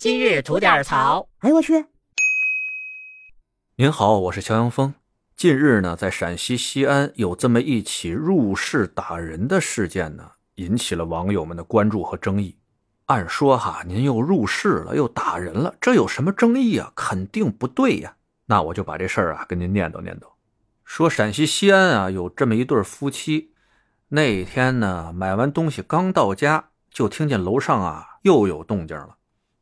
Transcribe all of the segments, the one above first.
今日吐点槽。哎呦我去！您好，我是乔阳峰。近日呢，在陕西西安有这么一起入室打人的事件呢，引起了网友们的关注和争议。按说哈，您又入室了，又打人了，这有什么争议啊？肯定不对呀。那我就把这事儿啊跟您念叨念叨。说陕西西安啊，有这么一对夫妻，那天呢买完东西刚到家，就听见楼上啊又有动静了。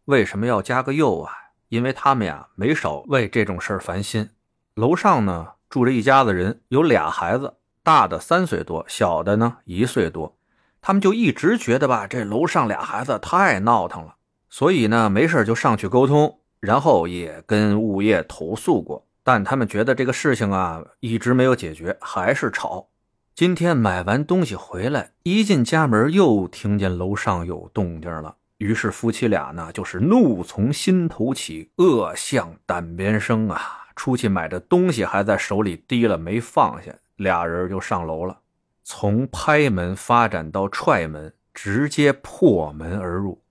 为什么要加个又啊？因为他们呀没少为这种事儿烦心。楼上呢住着一家子人，有俩孩子，大的三岁多，小的呢一岁多。他们就一直觉得吧，这楼上俩孩子太闹腾了，所以呢没事就上去沟通，然后也跟物业投诉过。但他们觉得这个事情啊一直没有解决，还是吵。今天买完东西回来，一进家门又听见楼上有动静了。于是夫妻俩呢，就是怒从心头起，恶向胆边生啊！出去买的东西还在手里提了没放下，俩人就上楼了，从拍门发展到踹门，直接破门而入。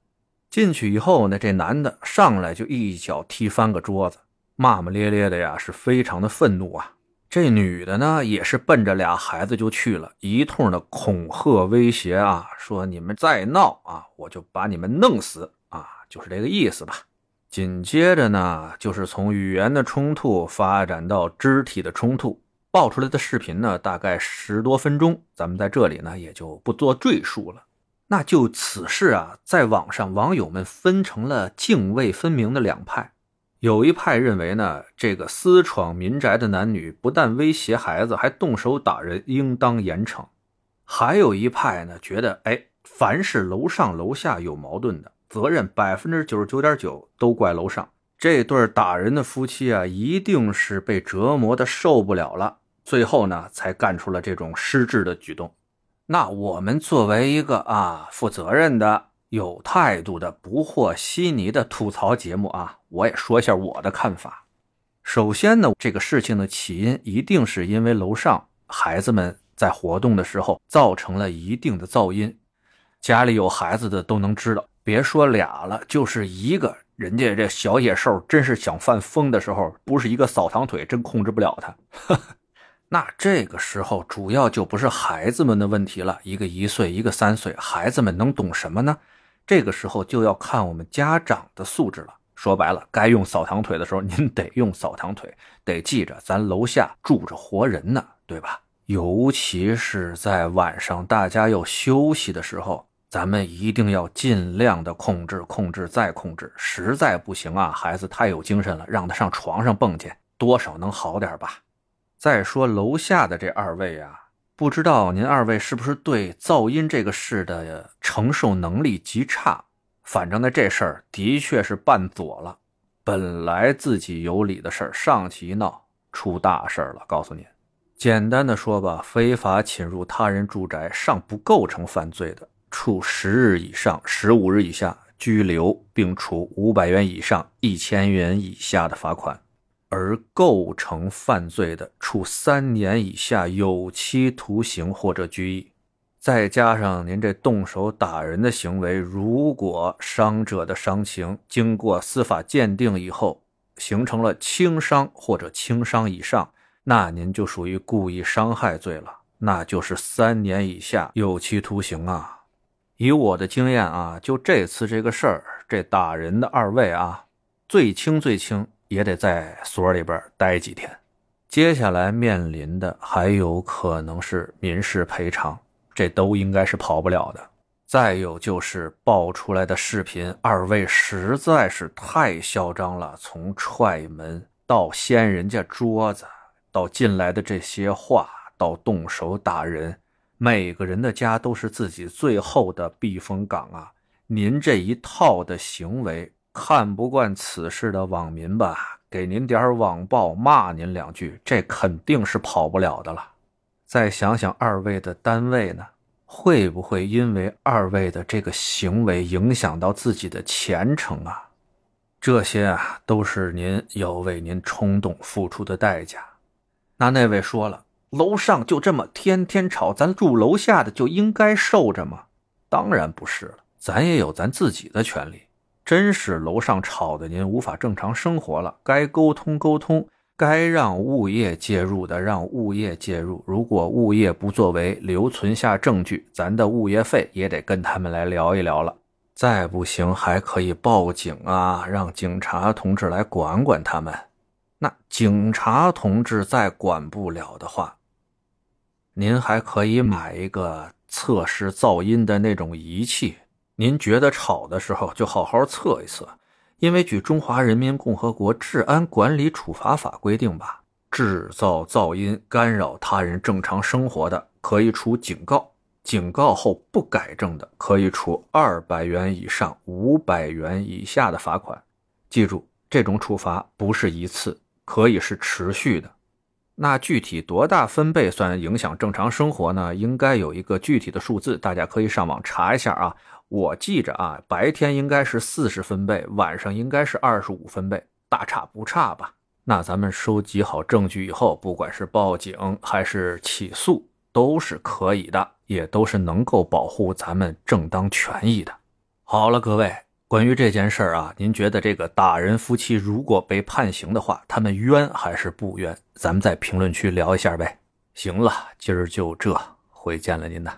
进去以后呢，这男的上来就一脚踢翻个桌子，骂骂咧咧的呀，是非常的愤怒啊。这女的呢，也是奔着俩孩子就去了，一通的恐吓威胁啊，说你们再闹啊，我就把你们弄死啊，就是这个意思吧。紧接着呢，就是从语言的冲突发展到肢体的冲突，爆出来的视频呢，大概十多分钟，咱们在这里呢也就不做赘述了。那就此事啊，在网上网友们分成了泾渭分明的两派。有一派认为呢，这个私闯民宅的男女不但威胁孩子，还动手打人，应当严惩。还有一派呢，觉得哎，凡是楼上楼下有矛盾的，责任百分之九十九点九都怪楼上。这对打人的夫妻啊，一定是被折磨的受不了了，最后呢，才干出了这种失智的举动。那我们作为一个啊，负责任的。有态度的不和稀泥的吐槽节目啊，我也说一下我的看法。首先呢，这个事情的起因一定是因为楼上孩子们在活动的时候造成了一定的噪音。家里有孩子的都能知道，别说俩了，就是一个人家这小野兽真是想犯疯的时候，不是一个扫堂腿真控制不了他。那这个时候主要就不是孩子们的问题了，一个一岁，一个三岁，孩子们能懂什么呢？这个时候就要看我们家长的素质了。说白了，该用扫堂腿的时候，您得用扫堂腿，得记着咱楼下住着活人呢，对吧？尤其是在晚上大家要休息的时候，咱们一定要尽量的控制、控制再控制。实在不行啊，孩子太有精神了，让他上床上蹦去，多少能好点吧。再说楼下的这二位啊。不知道您二位是不是对噪音这个事的承受能力极差？反正呢，这事儿的确是办左了。本来自己有理的事儿，上去一闹，出大事儿了。告诉您，简单的说吧，非法侵入他人住宅尚不构成犯罪的，处十日以上十五日以下拘留，并处五百元以上一千元以下的罚款。而构成犯罪的，处三年以下有期徒刑或者拘役。再加上您这动手打人的行为，如果伤者的伤情经过司法鉴定以后形成了轻伤或者轻伤以上，那您就属于故意伤害罪了，那就是三年以下有期徒刑啊。以我的经验啊，就这次这个事儿，这打人的二位啊，最轻最轻。也得在所里边待几天，接下来面临的还有可能是民事赔偿，这都应该是跑不了的。再有就是爆出来的视频，二位实在是太嚣张了，从踹门到掀人家桌子，到进来的这些话，到动手打人，每个人的家都是自己最后的避风港啊！您这一套的行为。看不惯此事的网民吧，给您点网暴，骂您两句，这肯定是跑不了的了。再想想二位的单位呢，会不会因为二位的这个行为影响到自己的前程啊？这些啊，都是您要为您冲动付出的代价。那那位说了，楼上就这么天天吵，咱住楼下的就应该受着吗？当然不是了，咱也有咱自己的权利。真是楼上吵得您无法正常生活了，该沟通沟通，该让物业介入的让物业介入。如果物业不作为，留存下证据，咱的物业费也得跟他们来聊一聊了。再不行，还可以报警啊，让警察同志来管管他们。那警察同志再管不了的话，您还可以买一个测试噪音的那种仪器。您觉得吵的时候，就好好测一测，因为据《中华人民共和国治安管理处罚法》规定吧，制造噪音干扰他人正常生活的，可以处警告；警告后不改正的，可以处二百元以上五百元以下的罚款。记住，这种处罚不是一次，可以是持续的。那具体多大分贝算影响正常生活呢？应该有一个具体的数字，大家可以上网查一下啊。我记着啊，白天应该是四十分贝，晚上应该是二十五分贝，大差不差吧？那咱们收集好证据以后，不管是报警还是起诉，都是可以的，也都是能够保护咱们正当权益的。好了，各位，关于这件事儿啊，您觉得这个打人夫妻如果被判刑的话，他们冤还是不冤？咱们在评论区聊一下呗。行了，今儿就这，回见了您呐。